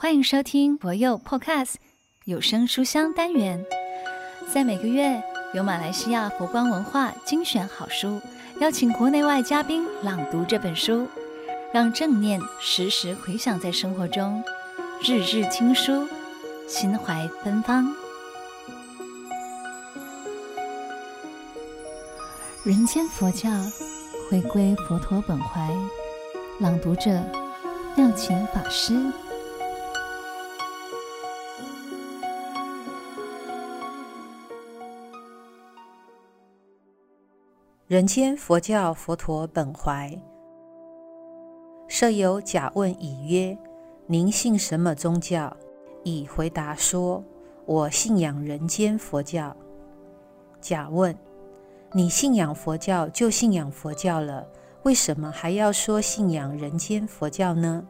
欢迎收听博佑 Podcast 有声书香单元，在每个月由马来西亚佛光文化精选好书，邀请国内外嘉宾朗读这本书，让正念时时回响在生活中，日日听书，心怀芬芳。人间佛教，回归佛陀本怀，朗读者妙晴法师。人间佛教，佛陀本怀。舍友甲问乙曰：“您信什么宗教？”乙回答说：“我信仰人间佛教。”甲问：“你信仰佛教就信仰佛教了，为什么还要说信仰人间佛教呢？”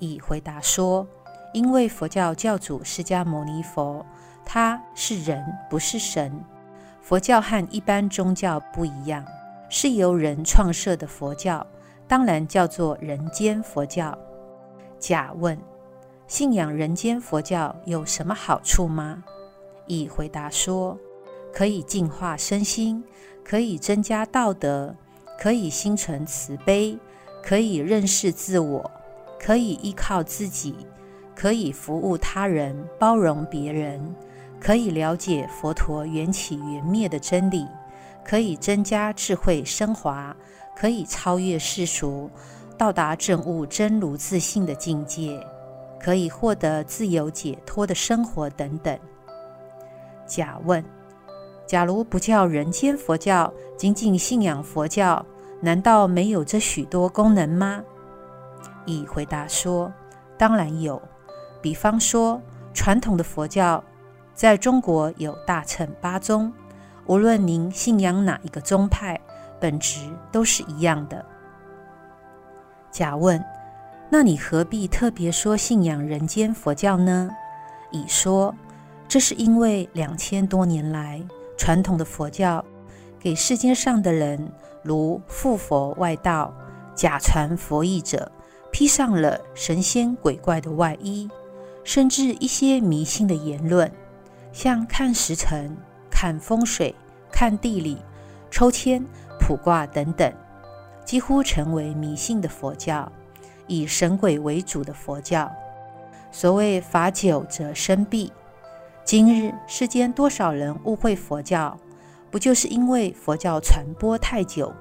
乙回答说：“因为佛教教主释迦牟尼佛，他是人，不是神。”佛教和一般宗教不一样，是由人创设的佛教，当然叫做人间佛教。甲问：信仰人间佛教有什么好处吗？乙回答说：可以净化身心，可以增加道德，可以心存慈悲，可以认识自我，可以依靠自己，可以服务他人，包容别人。可以了解佛陀缘起缘灭的真理，可以增加智慧升华，可以超越世俗，到达证悟真如自性的境界，可以获得自由解脱的生活等等。甲问：假如不叫人间佛教，仅仅信仰佛教，难道没有这许多功能吗？乙回答说：当然有，比方说传统的佛教。在中国有大乘八宗，无论您信仰哪一个宗派，本质都是一样的。甲问：那你何必特别说信仰人间佛教呢？乙说：这是因为两千多年来，传统的佛教给世界上的人，如附佛外道、假传佛义者，披上了神仙鬼怪的外衣，甚至一些迷信的言论。像看时辰、看风水、看地理、抽签、卜卦等等，几乎成为迷信的佛教，以神鬼为主的佛教。所谓法久则生弊，今日世间多少人误会佛教，不就是因为佛教传播太久，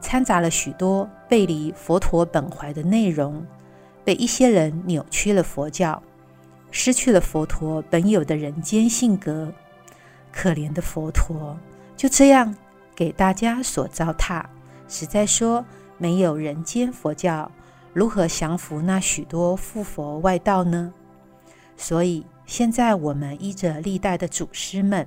掺杂了许多背离佛陀本怀的内容，被一些人扭曲了佛教。失去了佛陀本有的人间性格，可怜的佛陀就这样给大家所糟蹋。实在说，没有人间佛教，如何降服那许多附佛外道呢？所以现在我们依着历代的祖师们，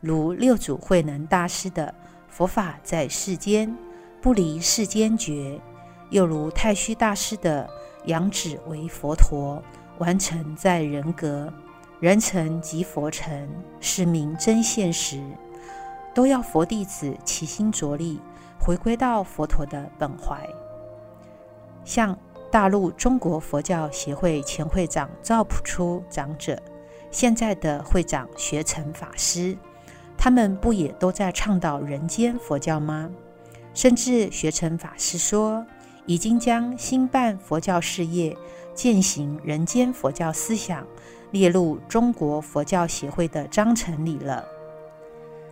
如六祖慧能大师的“佛法在世间，不离世间觉”，又如太虚大师的“仰止为佛陀”。完成在人格，人成即佛成，是名真现实。都要佛弟子齐心着力，回归到佛陀的本怀。像大陆中国佛教协会前会长赵朴初长者，现在的会长学成法师，他们不也都在倡导人间佛教吗？甚至学成法师说，已经将兴办佛教事业。践行人间佛教思想，列入中国佛教协会的章程里了。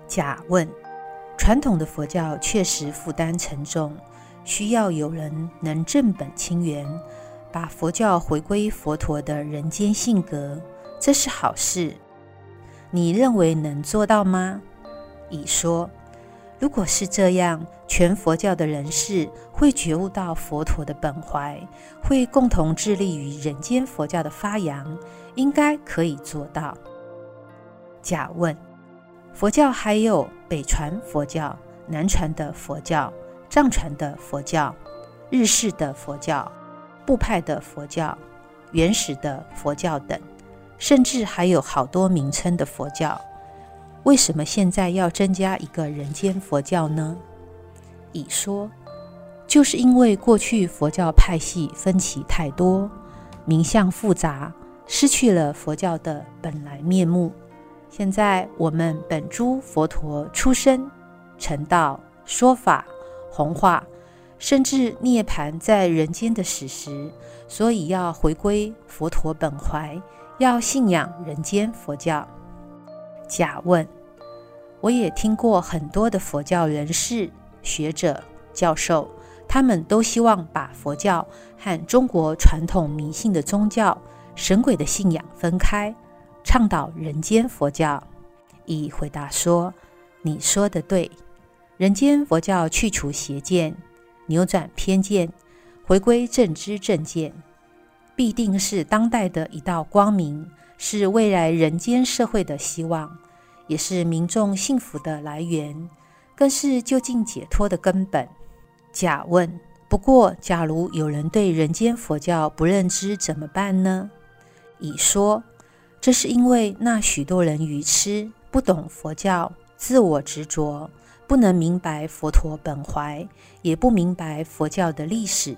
甲问：传统的佛教确实负担沉重，需要有人能正本清源，把佛教回归佛陀的人间性格，这是好事。你认为能做到吗？乙说。如果是这样，全佛教的人士会觉悟到佛陀的本怀，会共同致力于人间佛教的发扬，应该可以做到。甲问：佛教还有北传佛教、南传的佛教、藏传的佛教、日式的佛教、部派的佛教、原始的佛教等，甚至还有好多名称的佛教。为什么现在要增加一个人间佛教呢？乙说，就是因为过去佛教派系分歧太多，名相复杂，失去了佛教的本来面目。现在我们本诸佛陀出生、成道、说法、弘化，甚至涅槃在人间的史实，所以要回归佛陀本怀，要信仰人间佛教。甲问：我也听过很多的佛教人士、学者、教授，他们都希望把佛教和中国传统迷信的宗教、神鬼的信仰分开。倡导人间佛教，乙回答说：“你说的对，人间佛教去除邪见，扭转偏见，回归正知正见，必定是当代的一道光明，是未来人间社会的希望，也是民众幸福的来源，更是究竟解脱的根本。”甲问：“不过，假如有人对人间佛教不认知，怎么办呢？”乙说。这是因为那许多人愚痴，不懂佛教，自我执着，不能明白佛陀本怀，也不明白佛教的历史。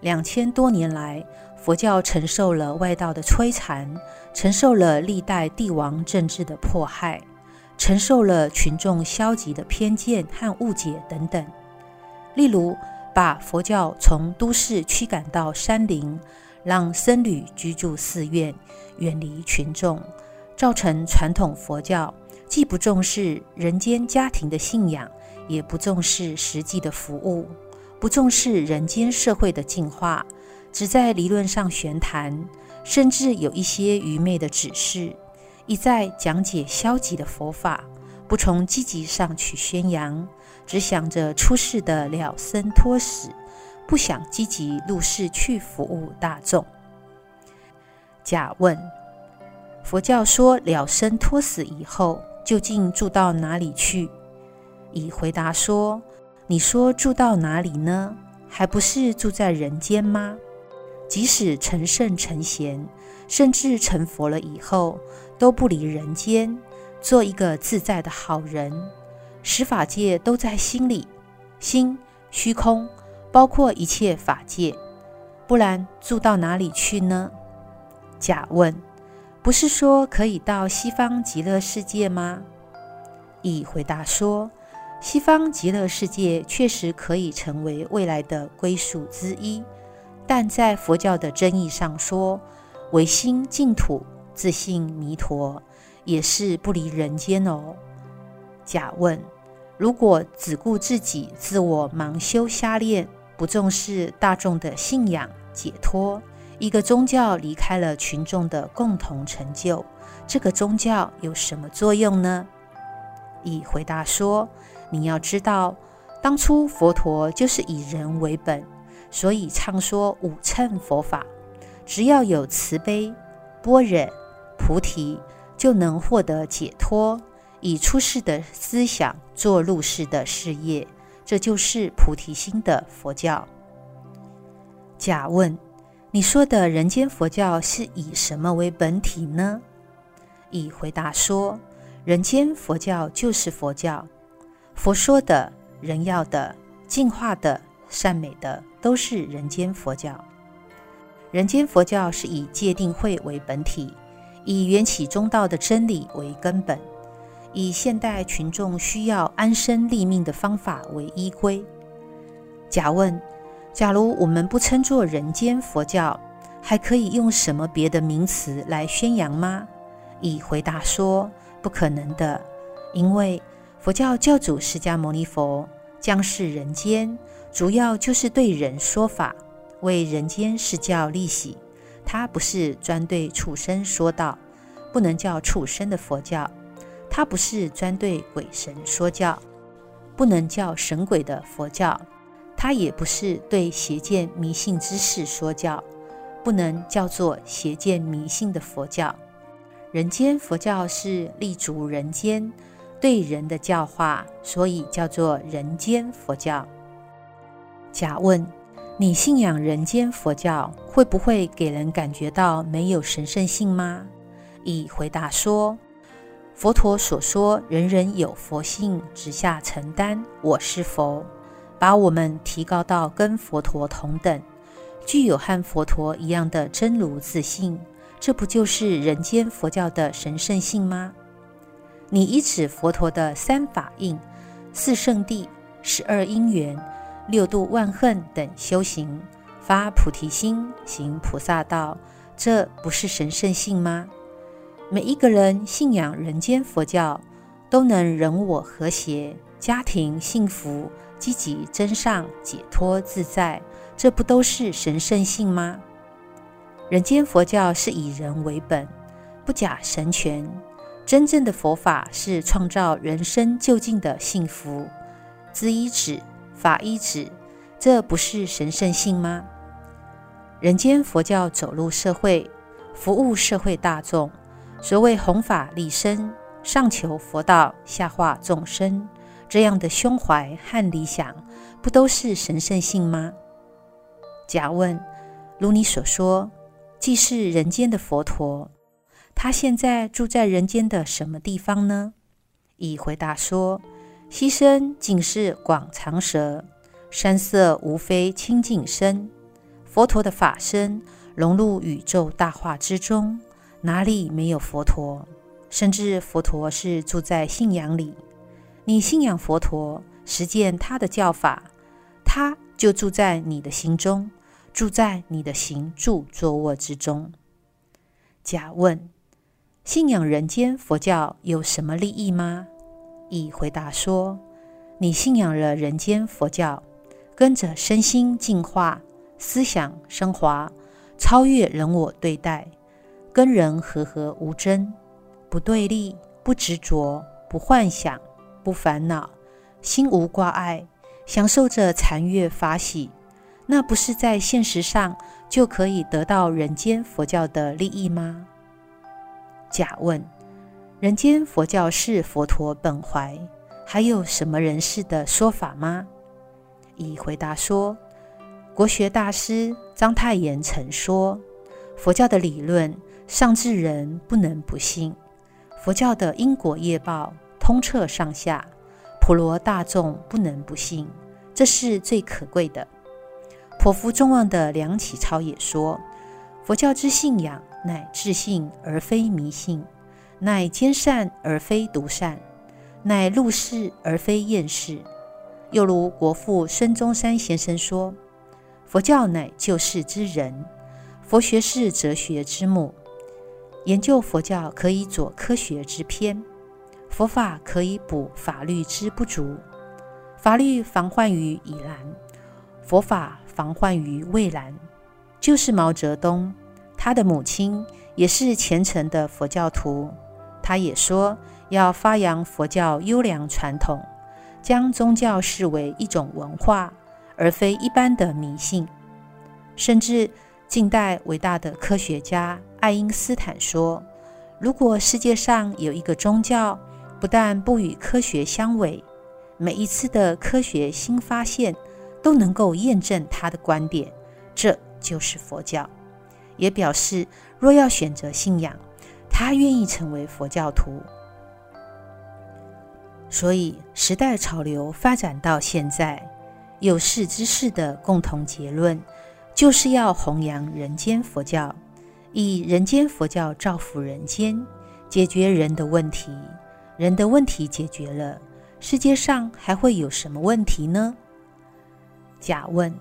两千多年来，佛教承受了外道的摧残，承受了历代帝王政治的迫害，承受了群众消极的偏见和误解等等。例如，把佛教从都市驱赶到山林。让僧侣居住寺院，远离群众，造成传统佛教既不重视人间家庭的信仰，也不重视实际的服务，不重视人间社会的进化，只在理论上玄谈，甚至有一些愚昧的指示，一再讲解消极的佛法，不从积极上去宣扬，只想着出世的了生脱死。不想积极入世去服务大众。甲问：佛教说了生脱死以后，究竟住到哪里去？乙回答说：你说住到哪里呢？还不是住在人间吗？即使成圣成贤，甚至成佛了以后，都不离人间，做一个自在的好人。十法界都在心里，心虚空。包括一切法界，不然住到哪里去呢？甲问：不是说可以到西方极乐世界吗？乙回答说：西方极乐世界确实可以成为未来的归宿之一，但在佛教的真义上说，唯心净土，自信弥陀，也是不离人间哦。甲问：如果只顾自己，自我盲修瞎练，不重视大众的信仰解脱，一个宗教离开了群众的共同成就，这个宗教有什么作用呢？乙回答说：“你要知道，当初佛陀就是以人为本，所以唱说五乘佛法，只要有慈悲、般若、菩提，就能获得解脱，以出世的思想做入世的事业。”这就是菩提心的佛教。甲问：你说的人间佛教是以什么为本体呢？乙回答说：人间佛教就是佛教，佛说的、人要的、净化的、善美的，都是人间佛教。人间佛教是以戒定慧为本体，以缘起中道的真理为根本。以现代群众需要安身立命的方法为依归。甲问：假如我们不称作人间佛教，还可以用什么别的名词来宣扬吗？乙回答说：不可能的，因为佛教教主释迦牟尼佛降世人间，主要就是对人说法，为人间释教利喜。他不是专对畜生说道，不能叫畜生的佛教。它不是专对鬼神说教，不能叫神鬼的佛教；它也不是对邪见迷信之事说教，不能叫做邪见迷信的佛教。人间佛教是立足人间，对人的教化，所以叫做人间佛教。甲问：你信仰人间佛教，会不会给人感觉到没有神圣性吗？乙回答说。佛陀所说，人人有佛性，直下承担。我是佛，把我们提高到跟佛陀同等，具有和佛陀一样的真如自性，这不就是人间佛教的神圣性吗？你依止佛陀的三法印、四圣谛、十二因缘、六度万恨等修行，发菩提心，行菩萨道，这不是神圣性吗？每一个人信仰人间佛教，都能人我和谐，家庭幸福，积极增上，解脱自在，这不都是神圣性吗？人间佛教是以人为本，不假神权。真正的佛法是创造人生究竟的幸福。知一止，法医指，这不是神圣性吗？人间佛教走入社会，服务社会大众，所谓弘法利生，上求佛道，下化众生。这样的胸怀和理想，不都是神圣性吗？甲问：如你所说，既是人间的佛陀，他现在住在人间的什么地方呢？乙回答说：溪声尽是广长舌，山色无非清净身。佛陀的法身融入宇宙大化之中，哪里没有佛陀？甚至佛陀是住在信仰里。你信仰佛陀，实践他的教法，他就住在你的心中，住在你的行住坐卧之中。甲问：信仰人间佛教有什么利益吗？乙回答说：你信仰了人间佛教，跟着身心净化，思想升华，超越人我对待，跟人和合无争，不对立，不执着，不幻想。不烦恼，心无挂碍，享受着禅悦法喜，那不是在现实上就可以得到人间佛教的利益吗？甲问：人间佛教是佛陀本怀，还有什么人士的说法吗？乙回答说：国学大师章太炎曾说，佛教的理论上至人不能不信，佛教的因果业报。通彻上下，普罗大众不能不信，这是最可贵的。颇负众望的梁启超也说：“佛教之信仰，乃自信而非迷信，乃兼善而非独善，乃入世而非厌世。”又如国父孙中山先生说：“佛教乃救世之人，佛学是哲学之母，研究佛教可以佐科学之篇。”佛法可以补法律之不足，法律防患于已然，佛法防患于未然。就是毛泽东，他的母亲也是虔诚的佛教徒，他也说要发扬佛教优良传统，将宗教视为一种文化，而非一般的迷信。甚至近代伟大的科学家爱因斯坦说，如果世界上有一个宗教，不但不与科学相违，每一次的科学新发现都能够验证他的观点，这就是佛教。也表示，若要选择信仰，他愿意成为佛教徒。所以，时代潮流发展到现在，有识之士的共同结论，就是要弘扬人间佛教，以人间佛教造福人间，解决人的问题。人的问题解决了，世界上还会有什么问题呢？甲问：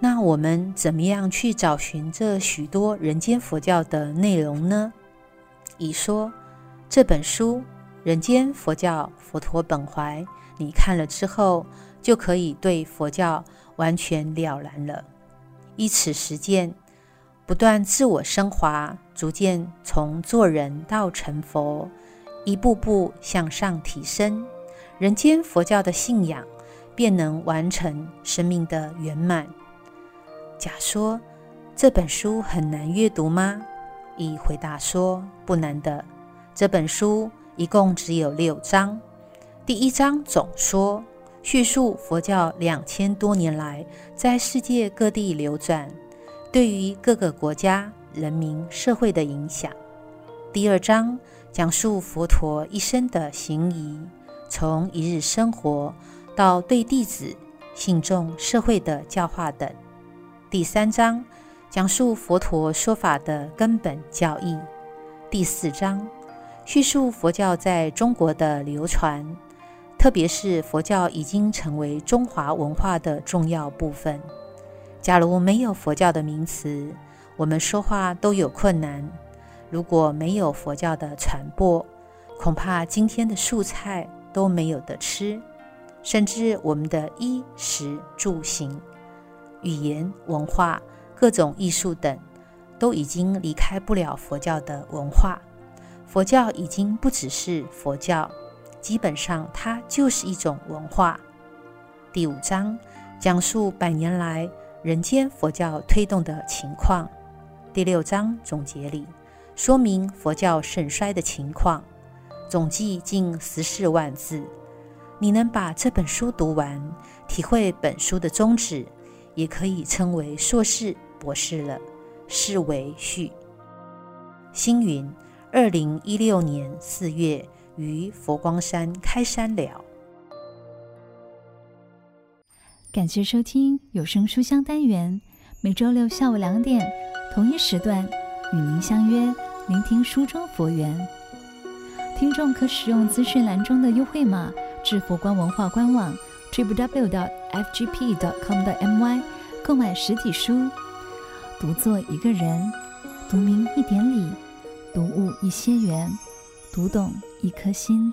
那我们怎么样去找寻这许多人间佛教的内容呢？乙说：这本书《人间佛教佛陀本怀》，你看了之后，就可以对佛教完全了然了。依此实践，不断自我升华，逐渐从做人到成佛。一步步向上提升，人间佛教的信仰便能完成生命的圆满。甲说：“这本书很难阅读吗？”乙回答说：“不难的。这本书一共只有六章。第一章总说，叙述佛教两千多年来在世界各地流转，对于各个国家、人民、社会的影响。第二章。”讲述佛陀一生的行仪，从一日生活到对弟子、信众、社会的教化等。第三章讲述佛陀说法的根本教义。第四章叙述佛教在中国的流传，特别是佛教已经成为中华文化的重要部分。假如没有佛教的名词，我们说话都有困难。如果没有佛教的传播，恐怕今天的素菜都没有得吃，甚至我们的衣食住行、语言、文化、各种艺术等，都已经离开不了佛教的文化。佛教已经不只是佛教，基本上它就是一种文化。第五章讲述百年来人间佛教推动的情况。第六章总结里说明佛教盛衰的情况，总计近十四万字。你能把这本书读完，体会本书的宗旨，也可以称为硕士、博士了。是为序。星云，二零一六年四月于佛光山开山了。感谢收听有声书香单元，每周六下午两点。同一时段与您相约，聆听书中佛缘。听众可使用资讯栏中的优惠码至佛光文化官网 www.fgp.com.my 购买实体书。读作一个人，读明一点理，读悟一些缘，读懂一颗心。